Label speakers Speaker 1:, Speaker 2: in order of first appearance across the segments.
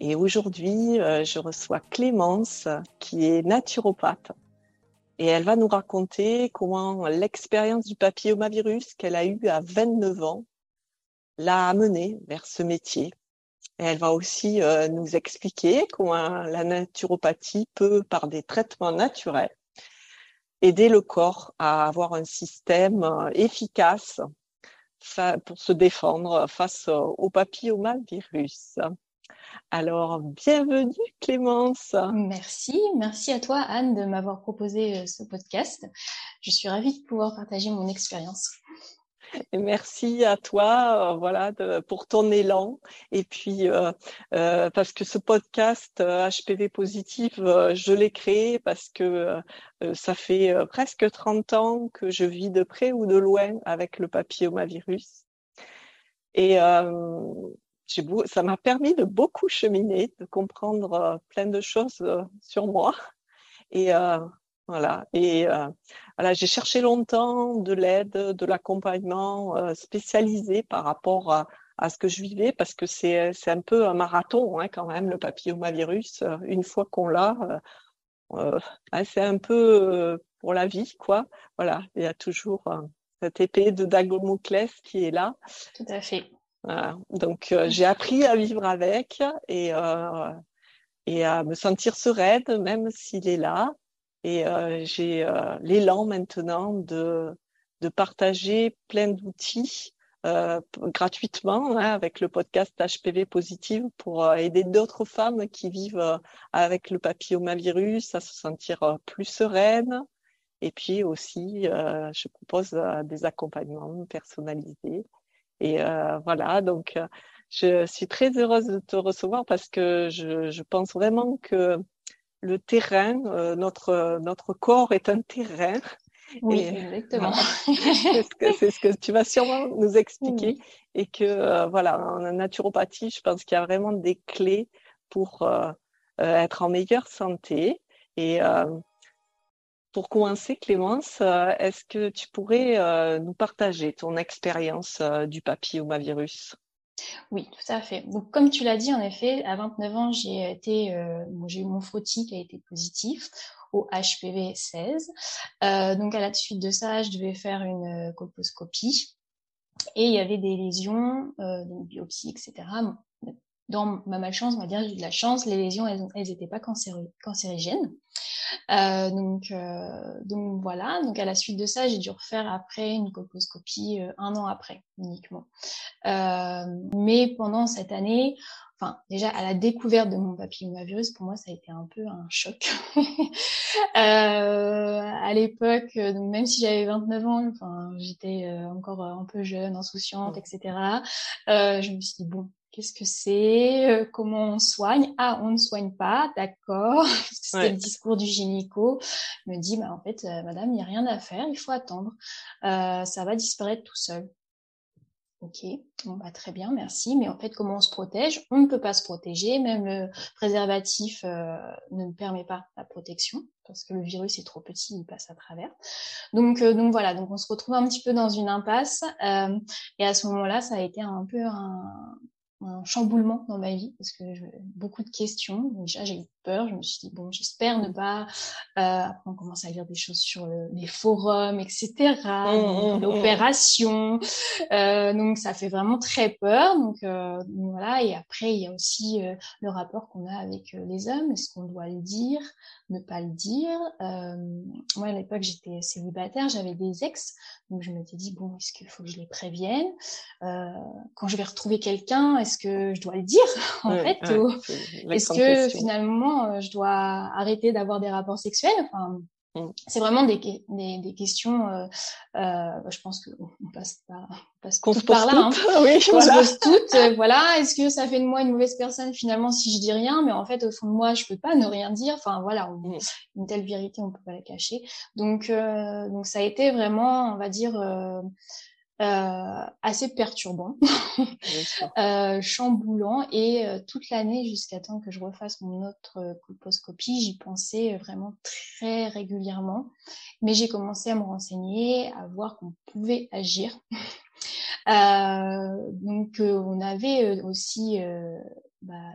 Speaker 1: Et aujourd'hui, euh, je reçois Clémence, qui est naturopathe. Et elle va nous raconter comment l'expérience du papillomavirus qu'elle a eue à 29 ans l'a amenée vers ce métier. Elle va aussi euh, nous expliquer comment la naturopathie peut, par des traitements naturels, aider le corps à avoir un système euh, efficace pour se défendre face au papillomavirus. Alors, bienvenue Clémence.
Speaker 2: Merci, merci à toi Anne de m'avoir proposé euh, ce podcast. Je suis ravie de pouvoir partager mon expérience.
Speaker 1: Et merci à toi, euh, voilà, pour ton élan. Et puis euh, parce que ce podcast HPV positif, je l'ai créé parce que ça fait presque 30 ans que je vis de près ou de loin avec le papillomavirus. Et ça m'a permis de beaucoup cheminer, de comprendre euh, plein de choses euh, sur moi. Et euh, voilà. Et voilà, j'ai cherché longtemps de l'aide, de l'accompagnement spécialisé par rapport à, ce que je vivais, parce que c'est un peu un marathon hein, quand même le papillomavirus. Une fois qu'on l'a, c'est un peu pour la vie, quoi. Voilà, il y a toujours cette épée de Damoclès qui est là.
Speaker 2: Tout à fait.
Speaker 1: Donc euh, j'ai appris à vivre avec et, euh, et à me sentir sereine même s'il est là. Et euh, j'ai l'élan maintenant de, de partager plein d'outils euh, gratuitement hein, avec le podcast HPV Positive pour aider d'autres femmes qui vivent avec le papillomavirus à se sentir plus sereine. Et puis aussi, je propose des accompagnements personnalisés et euh, voilà, donc euh, je suis très heureuse de te recevoir parce que je, je pense vraiment que le terrain, euh, notre notre corps est un terrain.
Speaker 2: Oui, exactement.
Speaker 1: c'est ce, que tu vas sûrement nous expliquer. Et que voilà, en naturopathie, je pense qu'il y a vraiment des clés pour être en meilleure santé. Et pour commencer, Clémence, euh, est-ce que tu pourrais euh, nous partager ton expérience euh, du papillomavirus
Speaker 2: oui, tout à fait. Donc, comme tu l'as dit, en effet, à 29 ans, j'ai été, j'ai eu mon frottis qui a été positif au HPV 16. donc, à la suite de ça, je devais faire une colposcopie et il y avait des lésions, donc biopsie, etc. Dans ma malchance, on va dire, j'ai eu de la chance, les lésions, elles n'étaient pas cancérigènes. Euh, donc, euh, donc voilà. Donc à la suite de ça, j'ai dû refaire après une colposcopie euh, un an après uniquement. mais pendant cette année, enfin déjà à la découverte de mon papillomavirus, pour moi ça a été un peu un choc. à l'époque, donc même si j'avais 29 ans, enfin j'étais encore un peu jeune, insouciante, etc. je me suis dit bon, Qu'est-ce que c'est euh, Comment on soigne? Ah, on ne soigne pas, d'accord. C'était le discours du gynéco. Il me dit, bah, en fait, euh, madame, il n'y a rien à faire, il faut attendre. Euh, ça va disparaître tout seul. Ok, bon, bah, très bien, merci. Mais en fait, comment on se protège? On ne peut pas se protéger. Même le préservatif ne permet pas la protection parce que le virus est trop petit, il passe à travers. Donc, donc voilà, donc on se retrouve un petit peu dans une impasse. et à ce moment-là, ça a été un peu un, un chamboulement dans ma vie parce que je, beaucoup de questions. Déjà, j'ai eu peur. Je me suis dit bon, j'espère ne pas. Euh, après, on commence à lire des choses sur les forums, etc. Mmh, mmh, mmh. L'opération. Euh, donc, ça fait vraiment très peur. Donc, euh, voilà. Et après, il y a aussi le rapport qu'on a avec les hommes. Est-ce qu'on doit le dire, ne pas le dire? Moi, à l'époque, j'étais célibataire. J'avais des ex. Donc, je m'étais dit bon, est-ce qu'il faut que je les prévienne? Quand je vais retrouver quelqu'un, est-ce que je dois le dire en fait Est-ce que finalement euh, je dois arrêter d'avoir des rapports sexuels Enfin, Mm. C'est vraiment des, des, des questions. Euh, euh, je pense qu'on passe par, on passe
Speaker 1: qu'on
Speaker 2: se par
Speaker 1: là. Hein.
Speaker 2: Oui, on voilà. se pose toutes. Euh, voilà. Est-ce que ça fait de moi une mauvaise personne finalement si je dis rien? Mais en fait, au fond de moi, je peux pas ne rien dire. Enfin voilà, mm. une telle vérité, on peut pas la cacher. Donc donc ça a été vraiment, on va dire. Euh, euh, assez perturbant, euh, chamboulant et euh, toute l'année jusqu'à temps que je refasse mon autre euh, colposcopie, j'y pensais vraiment très régulièrement. Mais j'ai commencé à me renseigner, à voir qu'on pouvait agir. donc on avait aussi bah,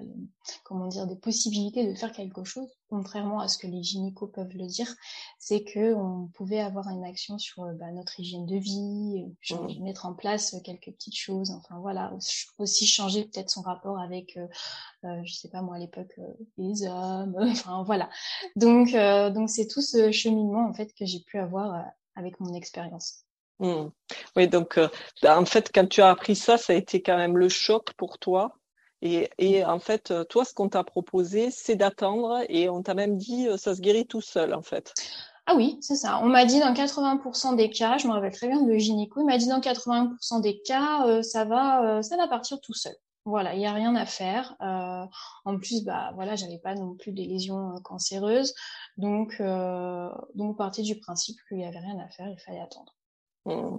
Speaker 2: comment dire, des possibilités de faire quelque chose, contrairement à ce que les gynécos peuvent le dire, c'est que on pouvait avoir une action sur bah, notre hygiène de vie, mmh. mettre en place quelques petites choses, enfin voilà, aussi changer peut-être son rapport avec, euh, euh, je sais pas moi à l'époque, euh, les hommes, enfin voilà. Donc euh, donc c'est tout ce cheminement en fait que j'ai pu avoir euh, avec mon expérience.
Speaker 1: Mmh. Oui, donc en fait, quand tu as appris ça, ça a été quand même le choc pour toi. Et, et, en fait, toi, ce qu'on t'a proposé, c'est d'attendre et on t'a même dit ça se guérit tout seul, en fait.
Speaker 2: Ah oui, c'est ça. On m'a dit dans 80% des cas, je me rappelle très bien de gynéco, il m'a dit dans 80% des cas, euh, ça va, euh, ça va partir tout seul. Voilà, il y a rien à faire. Euh, en plus, bah voilà, j'avais pas non plus des lésions cancéreuses, donc donc on partait du principe qu'il y avait rien à faire, il fallait attendre.
Speaker 1: Mmh.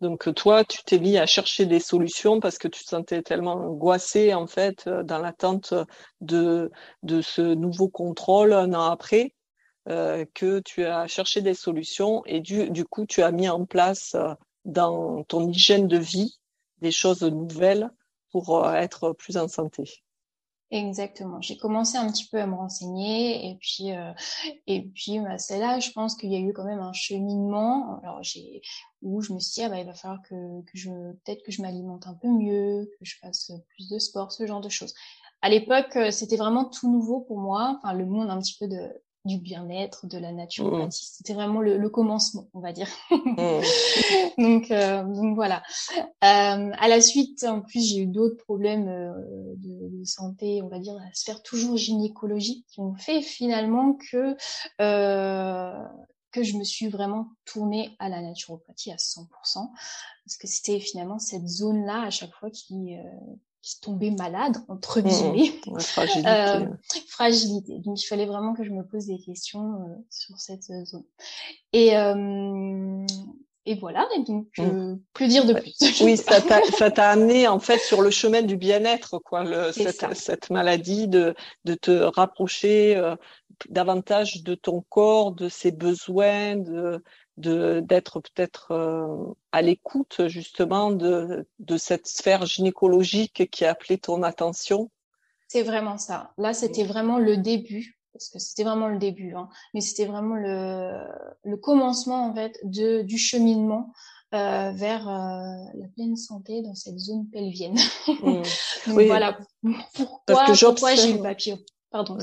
Speaker 1: Donc toi, tu t'es mis à chercher des solutions parce que tu te sentais tellement angoissé en fait euh, dans l'attente de, de ce nouveau contrôle un an après euh, que tu as cherché des solutions et du, du coup tu as mis en place euh, dans ton hygiène de vie des choses nouvelles pour être plus en santé.
Speaker 2: Exactement. J'ai commencé un petit peu à me renseigner et puis euh, et puis bah, c'est là, je pense qu'il y a eu quand même un cheminement. Alors j'ai où je me suis dit ah, bah, il va falloir que, que je peut-être que je m'alimente un peu mieux, que je fasse plus de sport, ce genre de choses. À l'époque, euh, c'était vraiment tout nouveau pour moi. Enfin, le monde un petit peu de du bien-être, de la naturopathie. Mmh. C'était vraiment le, le, commencement, on va dire. Mmh. donc, euh, donc voilà. Euh, à la suite, en plus, j'ai eu d'autres problèmes euh, de, de, santé, on va dire, à sphère toujours gynécologique, qui ont fait finalement que euh, que je me suis vraiment tournée à la naturopathie à 100%, parce que c'était finalement cette zone-là à chaque fois qui, euh, qui tombait malade, entre mmh, guillemets.
Speaker 1: fragilité. Euh,
Speaker 2: fragilité. Donc, il fallait vraiment que je me pose des questions euh, sur cette zone. Et, euh, et voilà, et donc, mmh. plus dire de plus?
Speaker 1: oui, ça t'a amené, en fait, sur le chemin du bien-être, quoi, le, cette, cette, maladie, de, de te rapprocher euh, davantage de ton corps, de ses besoins, de d'être peut-être euh, à l'écoute justement de, de cette sphère gynécologique qui a appelé ton attention
Speaker 2: C'est vraiment ça. Là, c'était vraiment le début, parce que c'était vraiment le début, hein, mais c'était vraiment le, le commencement en fait de, du cheminement euh, vers euh, la pleine santé dans cette zone pelvienne. Mmh. Donc voilà pourquoi, pourquoi j'ai le papillon? Pardon.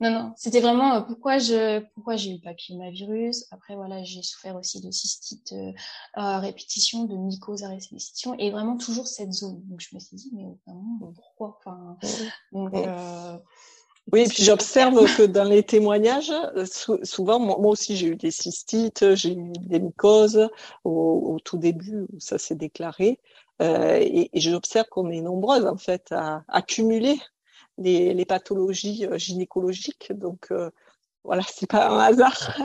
Speaker 2: Non, non, c'était vraiment euh, pourquoi je, pourquoi j'ai eu le papillomavirus. Après, voilà, j'ai souffert aussi de cystite euh, à répétition, de mycose à répétition, et vraiment toujours cette zone. Donc, je me suis dit, mais vraiment, pourquoi? Enfin, donc,
Speaker 1: euh, oui, et puis j'observe que dans les témoignages, souvent, moi aussi j'ai eu des cystites, j'ai eu des mycoses au, au, tout début où ça s'est déclaré, euh, et, et j'observe qu'on est nombreuses en fait à accumuler les, les pathologies euh, gynécologiques. Donc euh, voilà, c'est pas un hasard.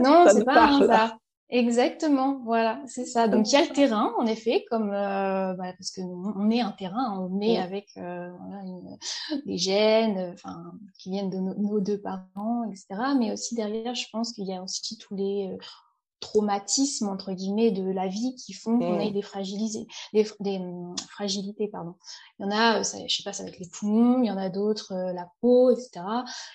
Speaker 2: Non, c'est pas un hasard. Exactement, voilà, c'est ça. Donc il y a le terrain, en effet, comme euh, bah, parce que on est un terrain, on est avec euh, voilà, une, des gènes, enfin qui viennent de nos deux parents, etc. Mais aussi derrière, je pense qu'il y a aussi tous les traumatismes entre guillemets de la vie qui font qu'on ait mmh. des fragilisés, des, des mmh, fragilités pardon. Il y en a, ça, je sais pas, ça va être les poumons, il y en a d'autres euh, la peau, etc.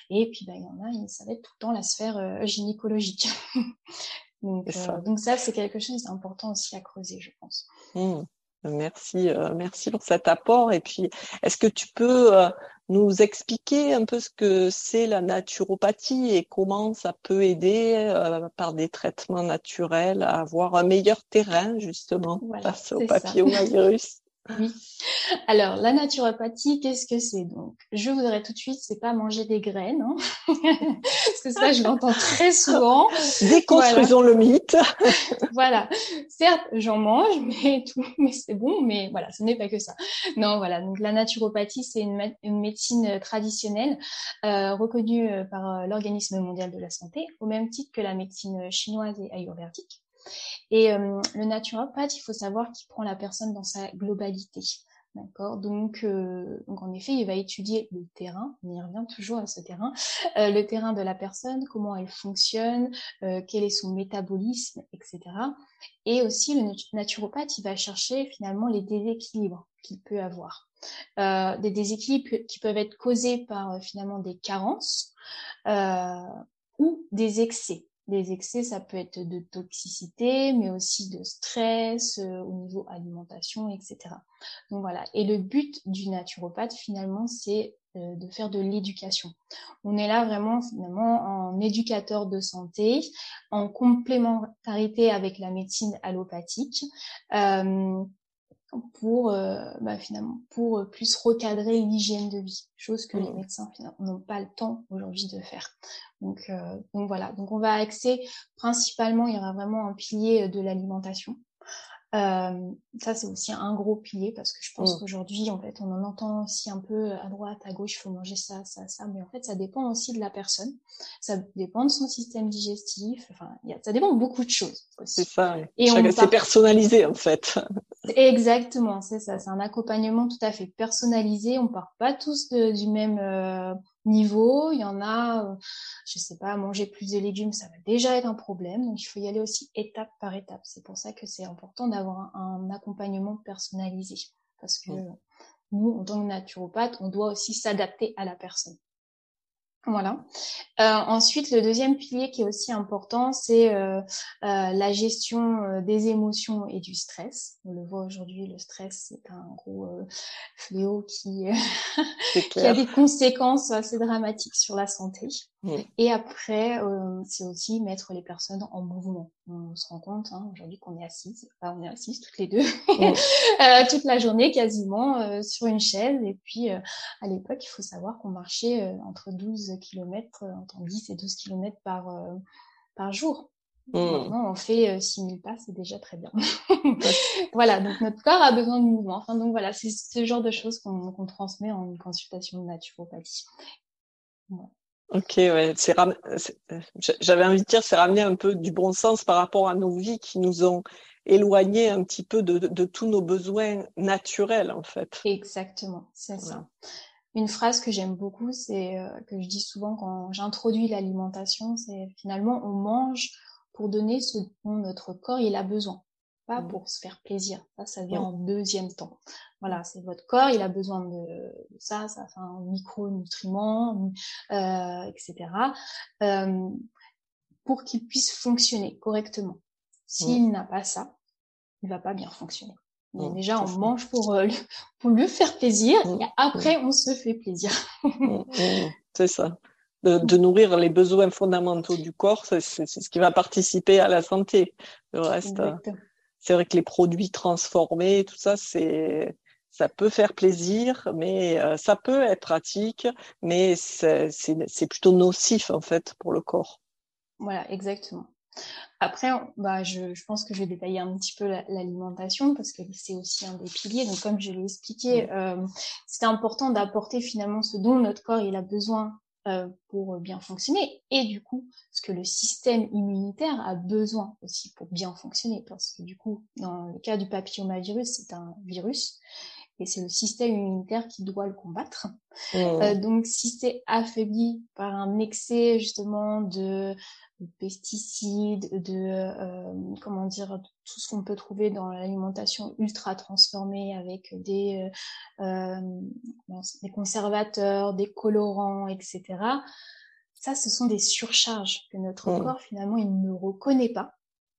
Speaker 2: Et puis bah, il y en a, ça va être tout le temps la sphère euh, gynécologique. donc, ça. Euh, donc ça c'est quelque chose d'important aussi à creuser, je pense.
Speaker 1: Mmh. Merci, euh, merci pour cet apport. Et puis, est-ce que tu peux euh, nous expliquer un peu ce que c'est la naturopathie et comment ça peut aider euh, par des traitements naturels à avoir un meilleur terrain justement face au papillomavirus?
Speaker 2: Oui. Alors, la naturopathie, qu'est-ce que c'est donc? Je voudrais tout de suite, c'est pas manger des graines, hein parce que ça, je l'entends très souvent.
Speaker 1: Déconstruisons le mythe.
Speaker 2: voilà. Certes, j'en mange, mais tout, mais c'est bon, mais voilà, ce n'est pas que ça. Non, voilà. Donc, la naturopathie, c'est une, médecine traditionnelle euh, reconnue euh, par euh, l'Organisme mondial de la santé, au même titre que la médecine chinoise et ayurvédique. Et euh, le naturopathe, il faut savoir qu'il prend la personne dans sa globalité. D'accord? Donc, euh, donc, en effet, il va étudier le terrain, on y revient toujours à ce terrain, euh, le terrain de la personne, comment elle fonctionne, quel est son métabolisme, etc. Et aussi, le naturopathe, il va chercher finalement les déséquilibres qu'il peut avoir. des déséquilibres qui peuvent être causés par finalement des carences ou des excès. Des excès, ça peut être de toxicité, mais aussi de stress euh, au niveau alimentation, etc. Donc voilà. Et le but du naturopathe, finalement, c'est euh, de faire de l'éducation. On est là vraiment finalement en éducateur de santé, en complémentarité avec la médecine allopathique. Euh, pour euh, bah, finalement pour euh, plus recadrer l'hygiène de vie, chose que les mmh. médecins n'ont pas le temps aujourd'hui de faire. Donc, euh, donc voilà, donc on va axer principalement, il y aura vraiment un pilier de l'alimentation. Euh, ça, c'est aussi un gros pilier parce que je pense mmh. qu'aujourd'hui, en fait, on en entend aussi un peu à droite, à gauche, il faut manger ça, ça, ça. Mais en fait, ça dépend aussi de la personne. Ça dépend de son système digestif. Enfin, y a, ça dépend de beaucoup de choses.
Speaker 1: C'est ça. Et c'est personnalisé, en fait.
Speaker 2: Exactement, c'est ça. C'est un accompagnement tout à fait personnalisé. On part pas tous du même euh, niveau. Il y en a, euh, je sais pas, manger plus de légumes, ça va déjà être un problème. Donc, il faut y aller aussi étape par étape. C'est pour ça que c'est important d'avoir un, accompagnement personnalisé. Parce que nous, en tant que naturopathe, on doit aussi s'adapter à la personne. Voilà. Euh, ensuite, le deuxième pilier qui est aussi important, c'est euh, euh, la gestion euh, des émotions et du stress. On le voit aujourd'hui, le stress c'est un gros euh, fléau qui, qui a des conséquences assez dramatiques sur la santé. Et après, c'est aussi mettre les personnes en mouvement. On se rend compte hein, aujourd'hui qu'on est assises, enfin, on est assises toutes les deux, toute la journée quasiment sur une chaise. Et puis, à l'époque, il faut savoir qu'on marchait entre 12 km, euh, entre 10 et 12 km par, euh, par jour. Mmh. Maintenant, on fait 6000 euh, pas, c'est déjà très bien. voilà, donc notre corps a besoin de mouvement. Enfin, donc voilà, c'est ce genre de choses qu'on transmet en consultation de naturopathie.
Speaker 1: Ok, ouais, c'est j'avais envie de dire, c'est ramener un peu du bon sens par rapport à nos vies qui nous ont éloignés un petit peu de, de, tous nos besoins naturels, en fait.
Speaker 2: Exactement, c'est ça. Une phrase que j'aime beaucoup, c'est euh, que je dis souvent quand j'introduis l'alimentation, c'est finalement on mange pour donner ce dont notre corps il a besoin, pas mmh. pour se faire plaisir. Ça, ça vient en deuxième temps. Voilà, c'est votre corps, il a besoin de, ça, ça fait un micronutriments, euh, etc. Euh, pour qu'il puisse fonctionner correctement. S'il n'a pas ça, il va pas bien fonctionner. Déjà, on mange pour, euh, pour lui faire plaisir et après, on se fait plaisir.
Speaker 1: c'est ça. De, nourrir les besoins fondamentaux du corps, c'est ce qui va participer à la santé. Le reste, euh, c'est vrai que les produits transformés, tout ça, c'est ça peut faire plaisir, mais euh, ça peut être pratique, mais c'est plutôt nocif en fait pour le corps.
Speaker 2: Voilà, exactement. Après, bah, je, je, pense que je vais détailler un petit peu l'alimentation parce que c'est aussi un des piliers. Donc, comme je l'ai expliqué, euh, c'est important d'apporter finalement ce dont notre corps il a besoin euh, pour bien fonctionner. Et du coup ce que le système immunitaire a besoin aussi pour bien fonctionner parce que du coup dans le cas du papillomavirus c'est un virus et c'est le système immunitaire qui doit le combattre. Mmh. Euh, donc si c'est affaibli par un excès justement de de pesticides, de euh, comment dire tout ce qu'on peut trouver dans l'alimentation ultra transformée avec des euh, euh, des conservateurs, des colorants, etc. Ça, ce sont des surcharges que notre mmh. corps finalement il ne reconnaît pas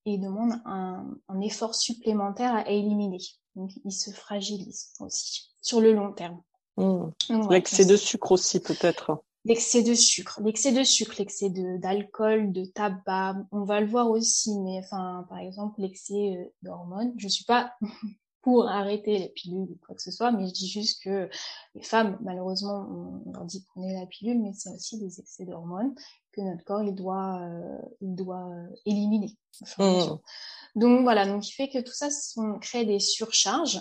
Speaker 2: et demande un, un effort supplémentaire à éliminer. Donc, il se fragilise aussi sur le long terme.
Speaker 1: Mmh. L'excès de sucre aussi peut-être
Speaker 2: l'excès de sucre, l'excès de sucre, l'excès d'alcool, de, tabac, on va le voir aussi, mais enfin, par exemple, l'excès euh, d'hormones. Je suis pas pour arrêter la pilule ou quoi que ce soit, mais je dis juste que les femmes, malheureusement, on, leur dit prenez la pilule, mais c'est aussi des excès d'hormones que notre corps il doit euh, il doit éliminer. Mmh. Donc voilà, donc il fait que tout ça, on crée des surcharges.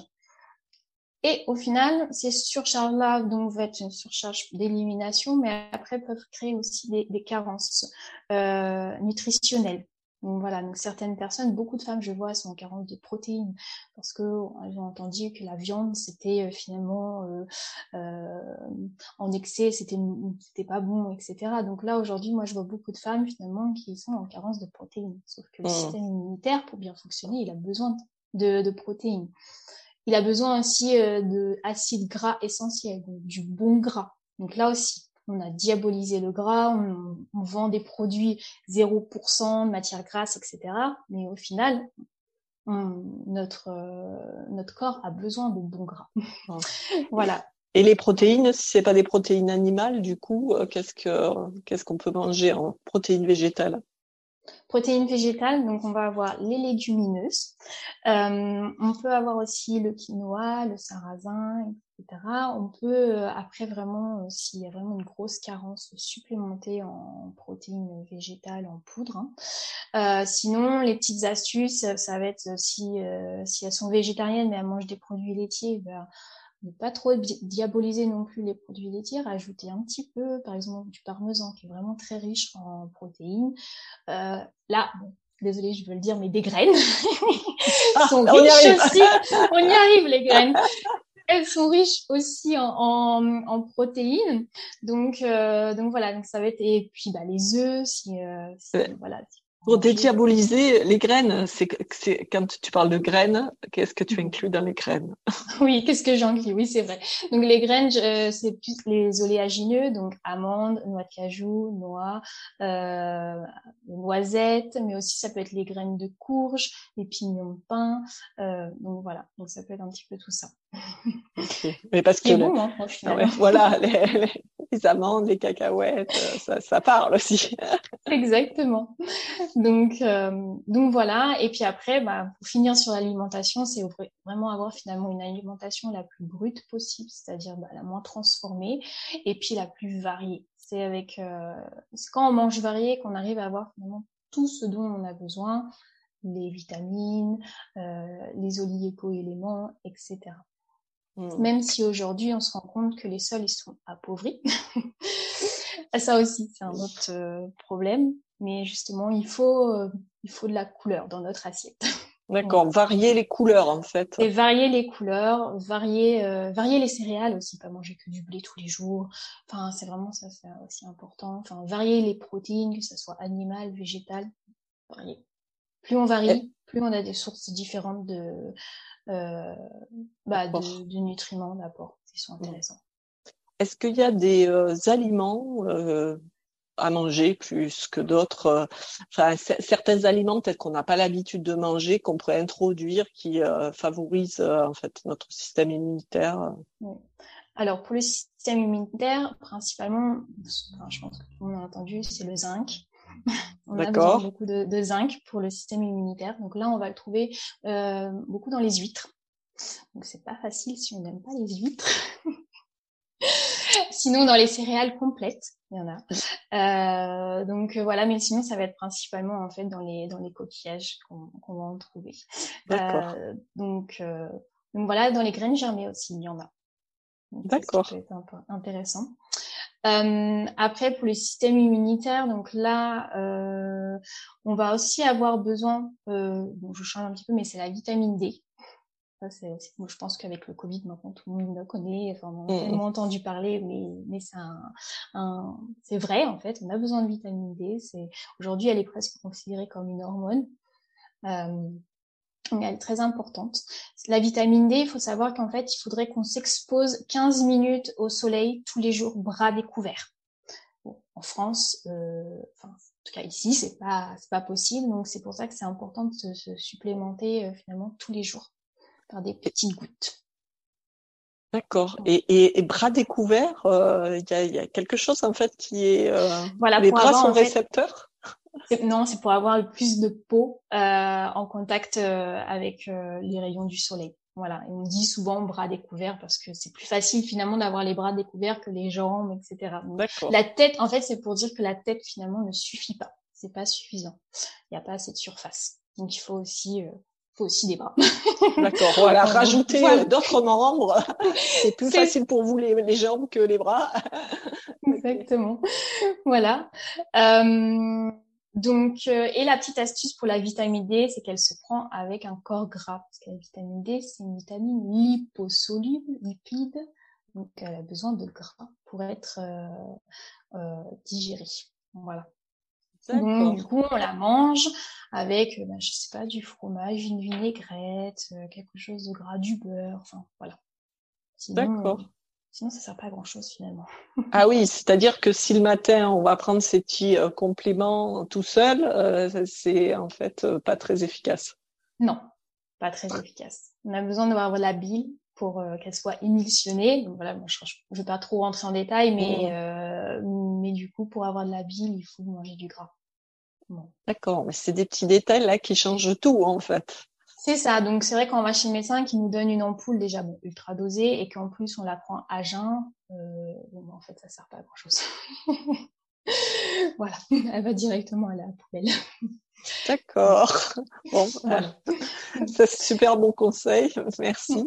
Speaker 2: Et au final, ces surcharges-là donc vont être une surcharge d'élimination, mais après peuvent créer aussi des, des carences euh, nutritionnelles. Donc voilà, donc certaines personnes, beaucoup de femmes, je vois, sont en carence de protéines parce que elles ont entendu que la viande c'était euh, finalement euh, euh, en excès, c'était c'était pas bon, etc. Donc là aujourd'hui, moi je vois beaucoup de femmes finalement qui sont en carence de protéines. Sauf que le mmh. système immunitaire, pour bien fonctionner, il a besoin de, de protéines. Il a besoin aussi euh, de acides gras essentiels, donc du bon gras. Donc là aussi, on a diabolisé le gras, on, vend des produits 0% de matière grasse, etc. Mais au final, notre, euh, notre corps a besoin de bons gras. voilà.
Speaker 1: Et les protéines, si c'est pas des protéines animales, du coup, euh, qu'est-ce que qu'est-ce qu'on peut manger en protéines végétales?
Speaker 2: Protéines végétales, donc on va avoir les légumineuses. Euh, on peut avoir aussi le quinoa, le sarrasin, on peut euh, après vraiment, euh, s'il y a vraiment une grosse carence, supplémenter en protéines végétales en poudre. Hein. Sinon, les petites astuces, ça va être si, si elles sont végétariennes mais elles mangent des produits laitiers, ben, ne pas trop diaboliser non plus les produits laitiers, rajouter un petit peu, par exemple, du parmesan qui est vraiment très riche en protéines. là, bon, désolée, je veux le dire, mais des graines ah, sont riches aussi. On y arrive, les graines elles sont riches aussi en, en, en protéines. Donc, euh, donc voilà, donc ça va être et puis bah les œufs, si, euh, si voilà,
Speaker 1: pour dédiaboliser les graines, c'est quand tu parles de graines, qu'est-ce que tu mhm. inclus dans les graines?
Speaker 2: Oui, qu'est-ce que j'inclus? Oui, c'est vrai. Donc les graines, c'est plus les oléagineux, donc amandes, noix de cajou, noix, euh, noisettes, mais aussi ça peut être les graines de courge, les pignons de pain. Euh, donc voilà, donc ça peut être un petit peu tout ça.
Speaker 1: Mais parce que bon, hein, voilà, les, les, amandes, les cacahuètes, euh, ça, parle aussi.
Speaker 2: Exactement. Donc, euh, donc voilà. Et puis après, bah, pour finir sur l'alimentation, c'est vraiment avoir finalement une alimentation la plus brute possible, c'est-à-dire bah, la moins transformée, et puis la plus variée. C'est avec, euh, quand on mange varié qu'on arrive à avoir finalement tout ce dont on a besoin, les vitamines, euh, les oligo-éléments, etc. Mmh. Même si aujourd'hui on se rend compte que les sols ils sont appauvris. Ça aussi, c'est un autre euh, problème. Mais justement, il faut, euh, il faut de la couleur dans notre assiette.
Speaker 1: D'accord, varier les couleurs en fait.
Speaker 2: Et varier les couleurs, varier, euh, varier les céréales aussi, pas manger que du blé tous les jours. Enfin, c'est vraiment ça, c'est aussi important. Enfin, varier les protéines, que ce soit animal, végétal, varier. Plus on varie, plus on a des sources différentes de, euh, bah, de, de nutriments, d'apports qui sont intéressants.
Speaker 1: Est-ce qu'il y a des euh, aliments euh, à manger plus que d'autres. Enfin, certains aliments peut-être qu'on n'a pas l'habitude de manger, qu'on pourrait introduire, qui favorisent en fait notre système immunitaire?
Speaker 2: Alors pour le système immunitaire, principalement, je pense que tout le monde a entendu, c'est le zinc. On a besoin beaucoup de, de, zinc pour le système immunitaire. Donc là, on va le trouver euh, beaucoup dans les huîtres. Donc c'est pas facile si on n'aime pas les huîtres. sinon, dans les céréales complètes, il y en a. Euh, donc euh, voilà, mais sinon, ça va être principalement en fait dans les dans les coquillages qu'on va en trouver. Euh, donc donc voilà, dans les graines germées aussi, il y en a.
Speaker 1: D'accord.
Speaker 2: Peu intéressant. Euh, après, pour le système immunitaire, donc là, euh, on va aussi avoir besoin, euh, bon, je change un petit peu, mais c'est la vitamine D. Ça, c'est moi, je pense qu'avec le Covid, maintenant, tout le monde le connaît. Enfin, on a mmh. tellement entendu parler, mais, mais c'est un, un c'est vrai, en fait. On a besoin de vitamine D. C'est, aujourd'hui, elle est presque considérée comme une hormone. Euh, elle est très importante. La vitamine D, il faut savoir qu'en fait, il faudrait qu'on s'expose 15 minutes au soleil tous les jours, bras découverts. Bon, en France, euh, enfin, en tout cas ici, c'est pas, c'est pas possible. Donc c'est pour ça que c'est important de se, se supplémenter euh, finalement tous les jours par des petites gouttes.
Speaker 1: D'accord. Et, et, bras découverts, euh, il y, a, y, a, quelque chose en fait qui est. Voilà, les bras sont récepteurs?
Speaker 2: Non, c'est pour avoir plus de peau euh, en contact euh, avec euh, les rayons du soleil. Voilà, et on dit souvent bras découverts parce que c'est plus facile finalement d'avoir les bras découverts que les jambes, etc. la tête, en fait, c'est pour dire que la tête finalement ne suffit pas. C'est pas suffisant. Il n'y a pas assez de surface. Donc il faut aussi, euh, faut aussi des bras.
Speaker 1: D'accord. Voilà, rajouter euh, d'autres membres. c'est plus facile pour vous les, les, jambes que les bras.
Speaker 2: Exactement. voilà. Euh, donc, euh, et la petite astuce pour la vitamine D, c'est qu'elle se prend avec un corps gras. Parce que la vitamine D, c'est une vitamine liposoluble, lipide. Donc, elle a besoin de gras pour être euh, euh, digérée. Voilà. Donc, du coup, on la mange avec, ben, je sais pas, du fromage, une vinaigrette, quelque chose de gras, du beurre, enfin, voilà.
Speaker 1: D'accord.
Speaker 2: Sinon, ça sert pas à grand chose finalement.
Speaker 1: ah oui, c'est-à-dire que si le matin on va prendre ces petits euh, compléments tout seul, euh, c'est en fait euh, pas très efficace.
Speaker 2: Non, pas très efficace. On a besoin d'avoir la bile pour qu'elle soit émulsionnée. Donc voilà, je ne vais pas trop rentrer en détail, mais, mmh. mais du coup, pour avoir de la bile, il faut manger du gras.
Speaker 1: D'accord, mais c'est des petits détails là qui changent tout en fait.
Speaker 2: C'est ça. Donc, c'est vrai qu'on va chez le médecin qui nous donne une ampoule déjà bon, ultra dosée et qu'en plus on la prend à jeun, euh, bon, en fait, ça sert pas à grand chose. voilà, elle va directement à la poubelle.
Speaker 1: D'accord. Bon, c'est super bon conseil. Merci.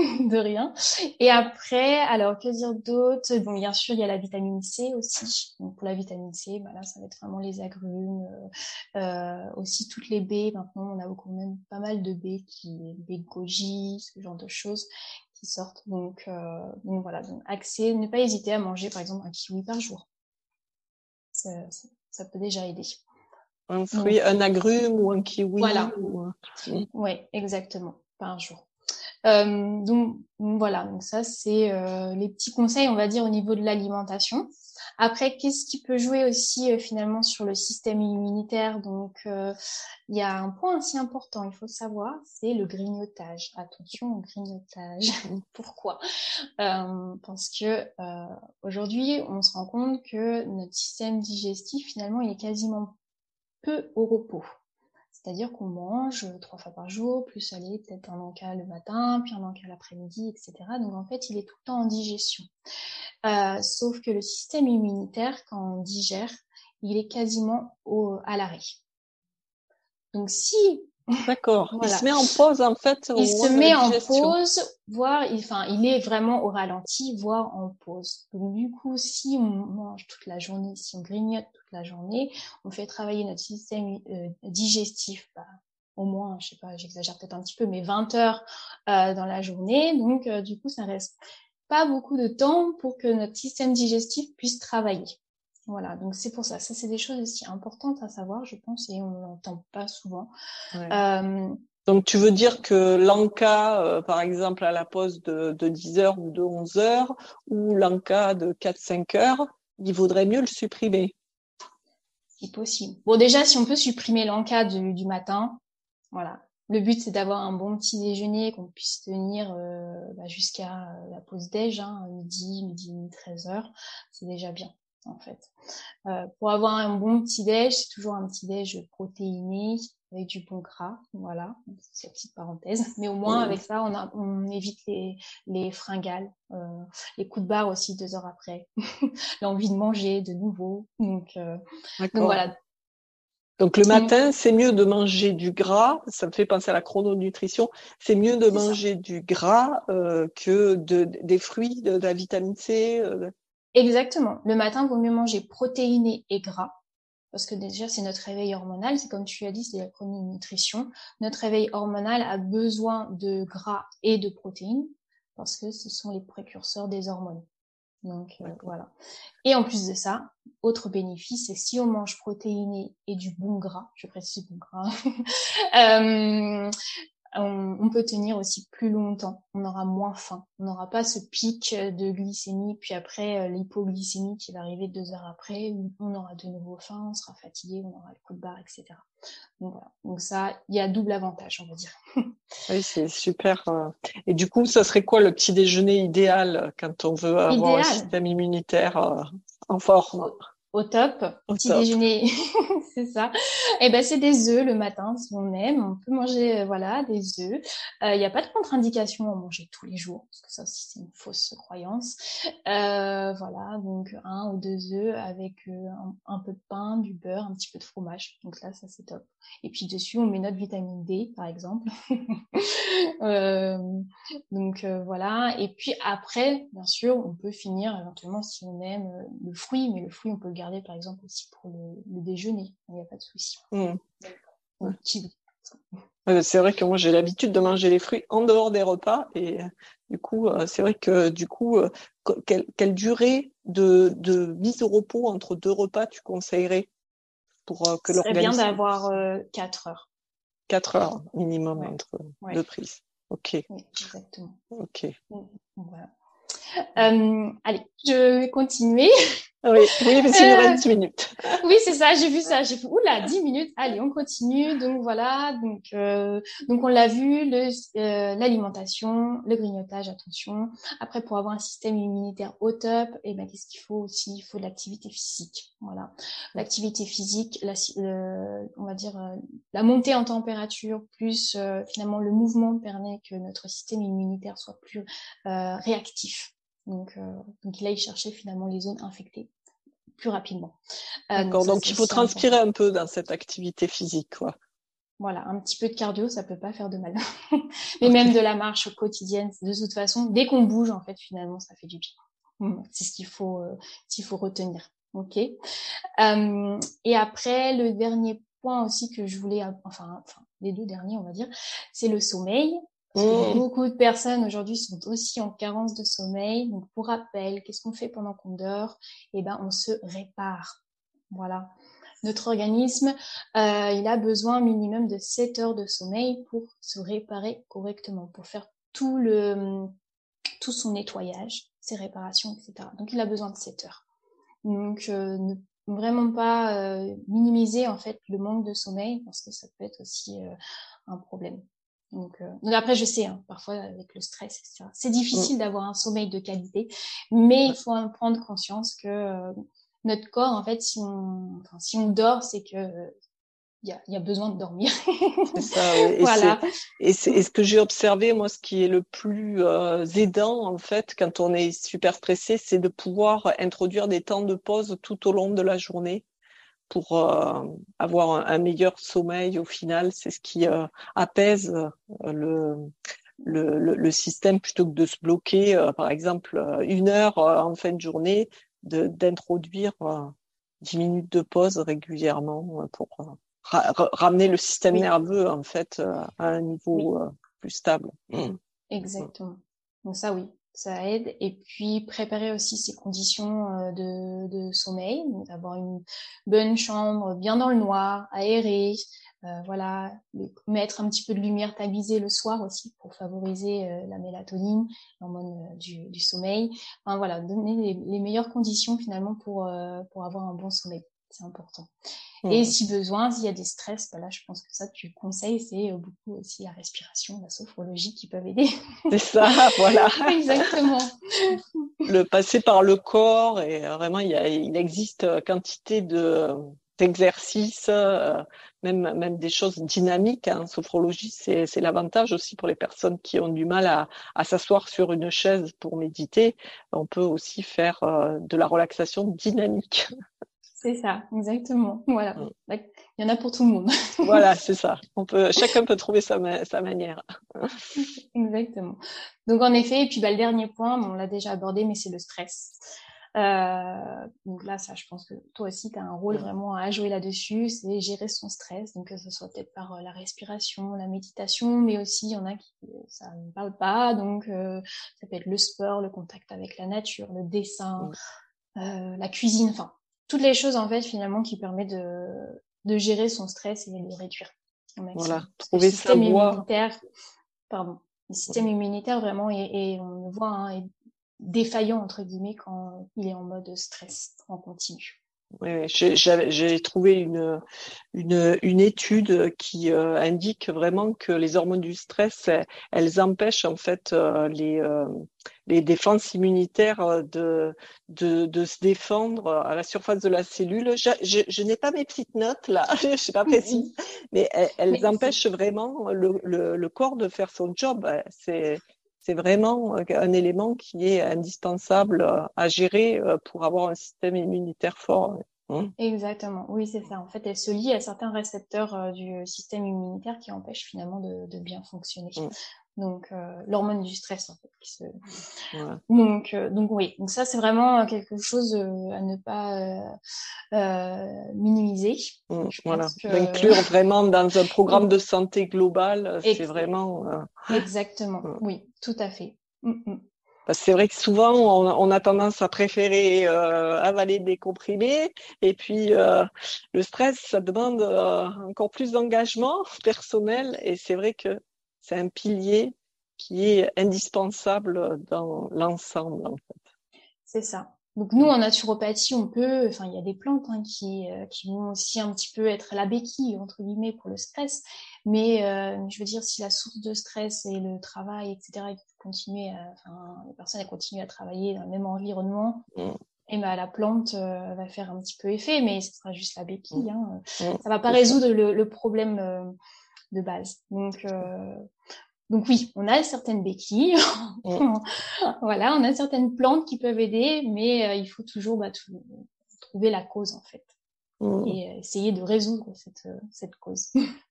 Speaker 2: de rien. Et après, alors que dire d'autre? Bon, bien sûr, il y a la vitamine C aussi. Donc pour la vitamine C, bah là, ça va être vraiment les agrumes, euh, euh aussi toutes les baies. Maintenant, on a quand même pas mal de baies qui, baies goji, ce genre de choses qui sortent. Donc, euh, donc voilà, donc accès. Ne pas hésiter à manger par exemple un kiwi par jour. Ça, ça, peut déjà aider.
Speaker 1: Un fruit, un agrume ou un kiwi.
Speaker 2: Voilà. Oui, exactement, par jour. Euh, donc voilà, donc ça c'est euh, les petits conseils, on va dire au niveau de l'alimentation. Après, qu'est-ce qui peut jouer aussi euh, finalement sur le système immunitaire? Donc il y a un point assez important, il faut savoir, c'est le grignotage. Attention au grignotage. Pourquoi? Parce que aujourd'hui, on se rend compte que notre système digestif finalement il est quasiment peu au repos. C'est-à-dire qu'on mange trois fois par jour, plus aller peut-être un encas le matin, puis un encas l'après-midi, etc. Donc en fait, il est tout le temps en digestion. Euh, sauf que le système immunitaire, quand on digère, il est quasiment à l'arrêt. Donc si
Speaker 1: D'accord. Il se met en pause en fait.
Speaker 2: il se met en pause, voire, il, enfin, il est vraiment au ralenti, voire en pause. Donc du coup, si on mange toute la journée, si on grignote toute la journée, on fait travailler notre système euh, digestif, bah, au moins, je sais pas, j'exagère peut-être un petit peu, mais 20 heures euh, dans la journée. Donc euh, du coup, ça reste pas beaucoup de temps pour que notre système digestif puisse travailler. Voilà, donc c'est pour ça. Ça, c'est des choses aussi importantes à savoir, je pense, et on n'entend pas souvent.
Speaker 1: Euh, donc, tu veux dire que l'enca, euh, par exemple, à la pause de, de 10 heures ou de 11 heures, ou l'enca de 4-5 heures, il vaudrait mieux le supprimer?
Speaker 2: Si possible. Bon, déjà, si on peut supprimer du, du matin, voilà. Le but, c'est d'avoir un bon petit déjeuner qu'on puisse tenir euh, bah, jusqu'à la pause déj, hein, midi, midi, 13 heures. C'est déjà bien en fait. Euh, pour avoir un bon petit déj, c'est toujours un petit déj protéiné avec du bon gras, voilà, c'est la petite parenthèse. Mais au moins avec ça, on, a, on évite les, les fringales, euh, les coups de barre aussi deux heures après, l'envie de manger de nouveau. Donc, euh, donc voilà.
Speaker 1: Donc le matin, c'est mieux de manger du gras. Ça me fait penser à la chrononutrition. C'est mieux de manger du gras que de, des fruits, de, de la vitamine C.
Speaker 2: Exactement. Le matin, il vaut mieux manger protéiné et gras. Parce que déjà, c'est notre réveil hormonal. C'est comme tu as dit, c'est la chrononutrition. Notre réveil hormonal a besoin de gras et de protéines parce que ce sont les précurseurs des hormones. Donc euh, voilà. Et en plus de ça, autre bénéfice, c'est si on mange protéiné et du bon gras, je précise bon gras, euh, on, peut tenir aussi plus longtemps. On aura moins faim. On n'aura pas ce pic de glycémie, puis après euh, l'hypoglycémie qui va arriver deux heures après, où on aura de nouveau faim, on sera fatigué, on aura le coup de barre, etc. Donc voilà. Donc ça, il y a double avantage, on va dire.
Speaker 1: oui, c'est super. Euh. Et du coup, ça serait quoi le petit déjeuner idéal quand on veut avoir un système immunitaire euh, en forme?
Speaker 2: Au top. Petit déjeuner, c'est ça. Et eh ben c'est des œufs le matin si on aime. On peut manger euh, voilà des œufs. Il euh, n'y a pas de contre-indication à manger tous les jours parce que ça aussi c'est une fausse croyance. Euh, voilà donc un ou deux œufs avec euh, un, peu de pain, du beurre, un petit peu de fromage. Donc là ça c'est top. Et puis dessus on met notre vitamine D par exemple. donc voilà. Et puis après bien sûr on peut finir éventuellement si on aime le fruit, mais le fruit on peut le garder par exemple aussi pour le, déjeuner, il n'y a pas de souci.
Speaker 1: Mmh. C'est vrai que moi j'ai l'habitude de manger les fruits en dehors des repas et du coup euh, c'est vrai que du coup euh, quelle, durée de, mise au repos entre deux repas tu conseillerais
Speaker 2: pour euh, que l'organisme bien d'avoir 4 heures.
Speaker 1: 4 heures minimum entre deux prises. Ok.
Speaker 2: exactement.
Speaker 1: Ok.
Speaker 2: Mmh, voilà. allez, je vais continuer.
Speaker 1: Oui, oui, mais c'est une 10 minutes.
Speaker 2: oui, c'est ça, j'ai vu ça. J'ai fait, oula, 10 minutes. Allez, on continue. Donc voilà, donc, euh, donc on l'a vu, le, euh, l'alimentation, le grignotage, attention. Après, pour avoir un système immunitaire au top, et eh ben, qu'est-ce qu'il faut aussi? Il faut de l'activité physique. Voilà. L'activité physique, la, on va dire, euh, la montée en température, plus euh, finalement le mouvement permet que notre système immunitaire soit plus réactif. Donc, euh, donc il aille chercher finalement les zones infectées plus rapidement.
Speaker 1: Euh, D'accord, donc, il faut transpirer un peu dans cette activité physique, quoi.
Speaker 2: Voilà, un petit peu de cardio, ça peut pas faire de mal. Mais même de la marche quotidienne, de toute façon, dès qu'on bouge, en fait, finalement, ça fait du bien. Mmh, c'est ce qu'il faut, euh, qu'il faut retenir. Ok. Euh, et après, le dernier point aussi que je voulais, enfin, enfin, les deux derniers, on va dire, c'est le sommeil. Mmh. beaucoup de personnes aujourd'hui sont aussi en carence de sommeil. Donc, pour rappel, qu'est-ce qu'on fait pendant qu'on dort? Eh ben, on se répare. Voilà. Notre organisme, euh, il a besoin minimum de 7 heures de sommeil pour se réparer correctement, pour faire tout le, tout son nettoyage, ses réparations, etc. Donc, il a besoin de 7 heures. Donc, euh, ne vraiment pas euh, minimiser en fait le manque de sommeil parce que ça peut être aussi euh, un problème. Donc, euh, donc, après, je sais, hein, parfois avec le stress, etc. C'est difficile mm. d'avoir un sommeil de qualité, mais il faut en prendre conscience que euh, notre corps, en fait, si on, enfin, si on dort, c'est que il y a, y a, besoin de dormir.
Speaker 1: c'est ça. Et voilà. Et, c'est, ce que j'ai observé, moi, ce qui est le plus euh, aidant, en fait, quand on est super stressé, c'est de pouvoir introduire des temps de pause tout au long de la journée pour euh, avoir un, meilleur sommeil au final. C'est ce qui euh, apaise euh, le, le, le, système plutôt que de se bloquer, par exemple, une heure en fin de journée, d'introduire 10 minutes de pause régulièrement pour ramener le système nerveux en fait à un niveau plus stable.
Speaker 2: Mmh. Exactement. Donc ça oui, ça aide. Et puis préparer aussi ses conditions euh, de, sommeil, d'avoir une bonne chambre bien dans le noir, aérée, euh, voilà, mettre un petit peu de lumière tamisée le soir aussi pour favoriser euh, la mélatonine, l'hormone du, sommeil. Enfin voilà, donner les, les meilleures conditions finalement pour pour avoir un bon sommeil, c'est important. Et si besoin, s'il y a des stress, bah là, je pense que ça, tu conseilles, c'est euh, beaucoup aussi la respiration, la sophrologie qui peuvent aider.
Speaker 1: C'est ça, voilà.
Speaker 2: Exactement.
Speaker 1: Le passer par le corps et vraiment, il, y a, il existe quantité de d'exercices, euh, même même des choses dynamiques. Hein. Sophrologie, c'est c'est l'avantage aussi pour les personnes qui ont du mal à, à s'asseoir sur une chaise pour méditer. On peut aussi faire euh, de la relaxation dynamique.
Speaker 2: C'est ça, exactement. Voilà. Mm. Il y en a pour tout le monde.
Speaker 1: voilà, c'est ça. On peut, chacun peut trouver sa, sa manière.
Speaker 2: exactement. Donc en effet, et puis bah, le dernier point, on l'a déjà abordé, mais c'est le stress. Euh, donc là, ça, je pense que toi aussi, tu as un rôle mm. vraiment à jouer là-dessus, c'est gérer son stress. Donc que ce soit peut-être par euh, la respiration, la méditation, mais aussi il y en a qui ça ne parle pas. Donc euh, ça peut être le sport, le contact avec la nature, le dessin, mm. euh, la cuisine, enfin toutes les choses en fait finalement qui permettent de, de gérer son stress et de le réduire.
Speaker 1: Voilà, trouver sa voie.
Speaker 2: Pardon. Le système immunitaire vraiment et on le voit hein, est défaillant entre guillemets quand il est en mode stress en continu.
Speaker 1: Oui, j'ai trouvé une, une, une, étude qui euh, indique vraiment que les hormones du stress, elles, empêchent en fait euh, les, euh, les défenses immunitaires de, de, de, se défendre à la surface de la cellule. Je, je, je n'ai pas mes petites notes là, je sais pas précis, mais elles, empêchent vraiment le, le, le, corps de faire son job. C'est c'est vraiment un élément qui est indispensable à gérer pour avoir un système immunitaire fort.
Speaker 2: Hein. Exactement, oui, c'est ça. En fait, elle se lie à certains récepteurs euh, du système immunitaire qui empêchent finalement de, bien fonctionner. Mmh. Donc, euh, l'hormone du stress, en fait. Qui se... donc, euh, donc, oui, donc ça, c'est vraiment quelque chose à ne pas minimiser.
Speaker 1: Mmh, voilà, inclure vraiment dans un programme de santé global, c'est vraiment.
Speaker 2: Exactement, oui, tout à fait. Mmh,
Speaker 1: c'est vrai que souvent, on, a tendance à préférer euh, avaler des comprimés. Et puis, euh, le stress, ça demande euh, encore plus d'engagement personnel. Et c'est vrai que c'est un pilier qui est indispensable dans l'ensemble, en fait.
Speaker 2: C'est ça. Donc nous en naturopathie, on peut, enfin il y a des plantes hein, qui qui vont aussi un petit peu être la béquille entre guillemets pour le stress, mais je veux dire si la source de stress est le travail, etc continuer, enfin, les personnes elles continuent à travailler dans le même environnement. Mm. Et ben, la plante euh, va faire un petit peu effet, mais ce sera juste la béquille. Mm. Hein. Mm. Ça va pas résoudre le, problème euh, de base. Donc, euh, donc oui, on a certaines béquilles. voilà, on a certaines plantes qui peuvent aider, mais il faut toujours bah, trouver la cause en fait et essayer de résoudre cette, cette cause.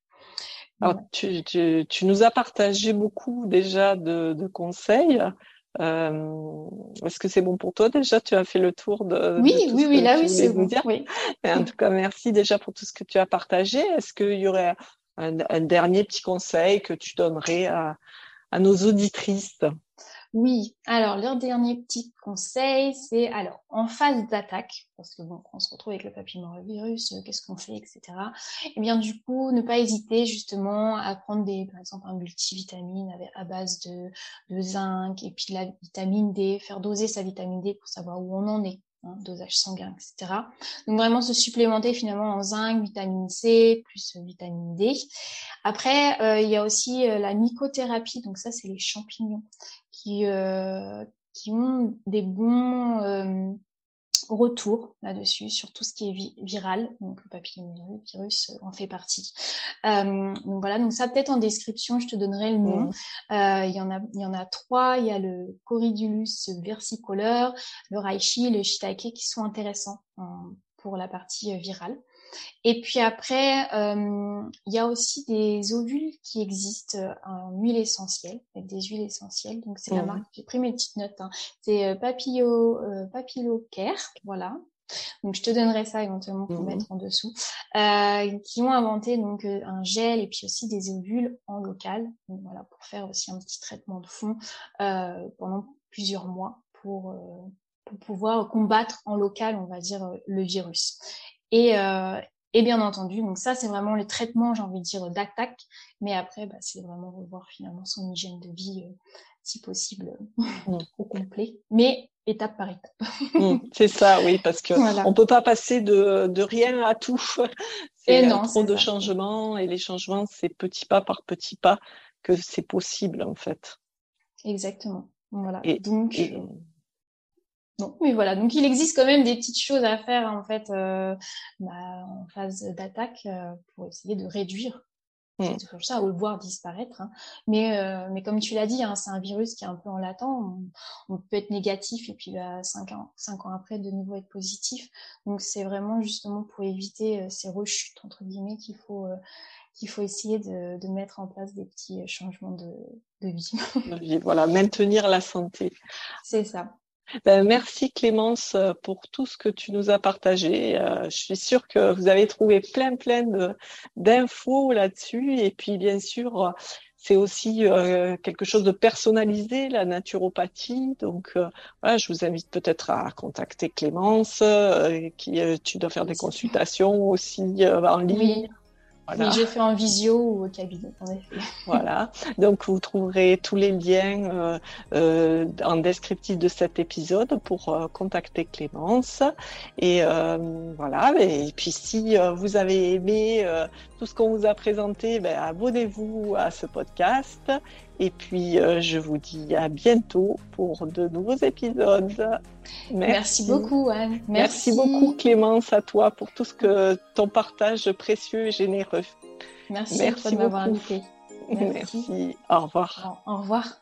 Speaker 1: Alors, tu, tu, tu, nous as partagé beaucoup déjà de, de conseils. Euh, Est-ce que c'est bon pour toi déjà? Tu as fait le tour de.
Speaker 2: Oui, oui, oui, là, oui, c'est bon. Dire. Oui.
Speaker 1: en tout cas, merci déjà pour tout ce que tu as partagé. Est-ce qu'il y aurait un, dernier petit conseil que tu donnerais à, nos auditrices?
Speaker 2: Oui, alors leur dernier petit conseil, c'est alors en phase d'attaque, parce que bon, on se retrouve avec le papillomavirus, euh, qu'est-ce qu'on fait, etc. Et eh bien du coup, ne pas hésiter justement à prendre des, par exemple, un multivitamine à base de, de zinc et puis de la vitamine D, faire doser sa vitamine D pour savoir où on en est. Hein, dosage sanguin, etc. Donc vraiment se supplémenter finalement en zinc, vitamine C, plus vitamine D. Après, euh, il y a aussi euh, la mycothérapie, donc ça c'est les champignons qui, euh, qui ont des bons euh, retours là-dessus sur tout ce qui est viral, donc le papillomavirus en fait partie. Euh, donc voilà, donc ça peut-être en description, je te donnerai le nom. Euh, il y en a, il y en a trois. Il y a le Coridulus versicoleur, le Reishi, le Shiitake qui sont intéressants pour la partie virale. Et puis après, euh, il y a aussi des ovules qui existent euh, en huile essentielle, avec des huiles essentielles. Donc c'est la mmh. marque, j'ai pris mes petites notes. Hein. C'est euh, Papillo, Papillo Care, voilà. Donc je te donnerai ça éventuellement pour mmh. mettre en dessous. qui ont inventé donc un gel et puis aussi des ovules en local. Donc voilà pour faire aussi un petit traitement de fond pendant plusieurs mois pour pour pouvoir combattre en local, on va dire, le virus. Et, euh, et bien entendu, donc ça c'est vraiment le traitement, j'ai envie de dire, d'attaque. Mais après, bah, c'est vraiment revoir finalement son hygiène de vie, euh, si possible, mm. au complet. Mais étape par étape.
Speaker 1: Mm, c'est ça, oui, parce que on peut pas passer de, de rien à tout. C'est non, trop de changements et les changements, c'est petit pas par petit pas que c'est possible en fait.
Speaker 2: Exactement. Voilà. Et, donc. Euh, non, mais voilà. Donc il existe quand même des petites choses à faire en fait euh, bah, en phase d'attaque euh, pour essayer de réduire mmh. ça ou le voir disparaître. Hein. Mais euh, mais comme tu l'as dit, hein, c'est un virus qui est un peu en latent. On, peut être négatif et puis bah, cinq ans cinq ans après de nouveau être positif. Donc c'est vraiment justement pour éviter ces rechutes entre guillemets qu'il faut qu'il faut essayer de, de, mettre en place des petits changements de, de
Speaker 1: vie. voilà, maintenir la santé.
Speaker 2: C'est ça.
Speaker 1: Ben, merci Clémence euh, pour tout ce que tu nous as partagé. Euh, je suis sûre que vous avez trouvé plein plein d'infos là-dessus. Et puis bien sûr, c'est aussi euh, quelque chose de personnalisé, la naturopathie. Donc voilà, je vous invite peut-être à contacter Clémence, qui tu dois faire des consultations aussi en ligne.
Speaker 2: Voilà. j'ai fait en visio ou au cabinet, en effet.
Speaker 1: Voilà. Donc, vous trouverez tous les liens euh, euh, en descriptif de cet épisode pour euh, contacter Clémence. Et euh, voilà. Et puis, si euh, vous avez aimé tout ce qu'on vous a présenté, ben, abonnez-vous à ce podcast. Et puis, je vous dis à bientôt pour de nouveaux épisodes.
Speaker 2: Merci, Merci beaucoup, Anne.
Speaker 1: Merci. Merci beaucoup, Clémence, à toi pour tout ce que ton partage précieux et généreux.
Speaker 2: Merci, Merci de m'avoir invité.
Speaker 1: Merci. Merci. Au revoir.
Speaker 2: Au revoir.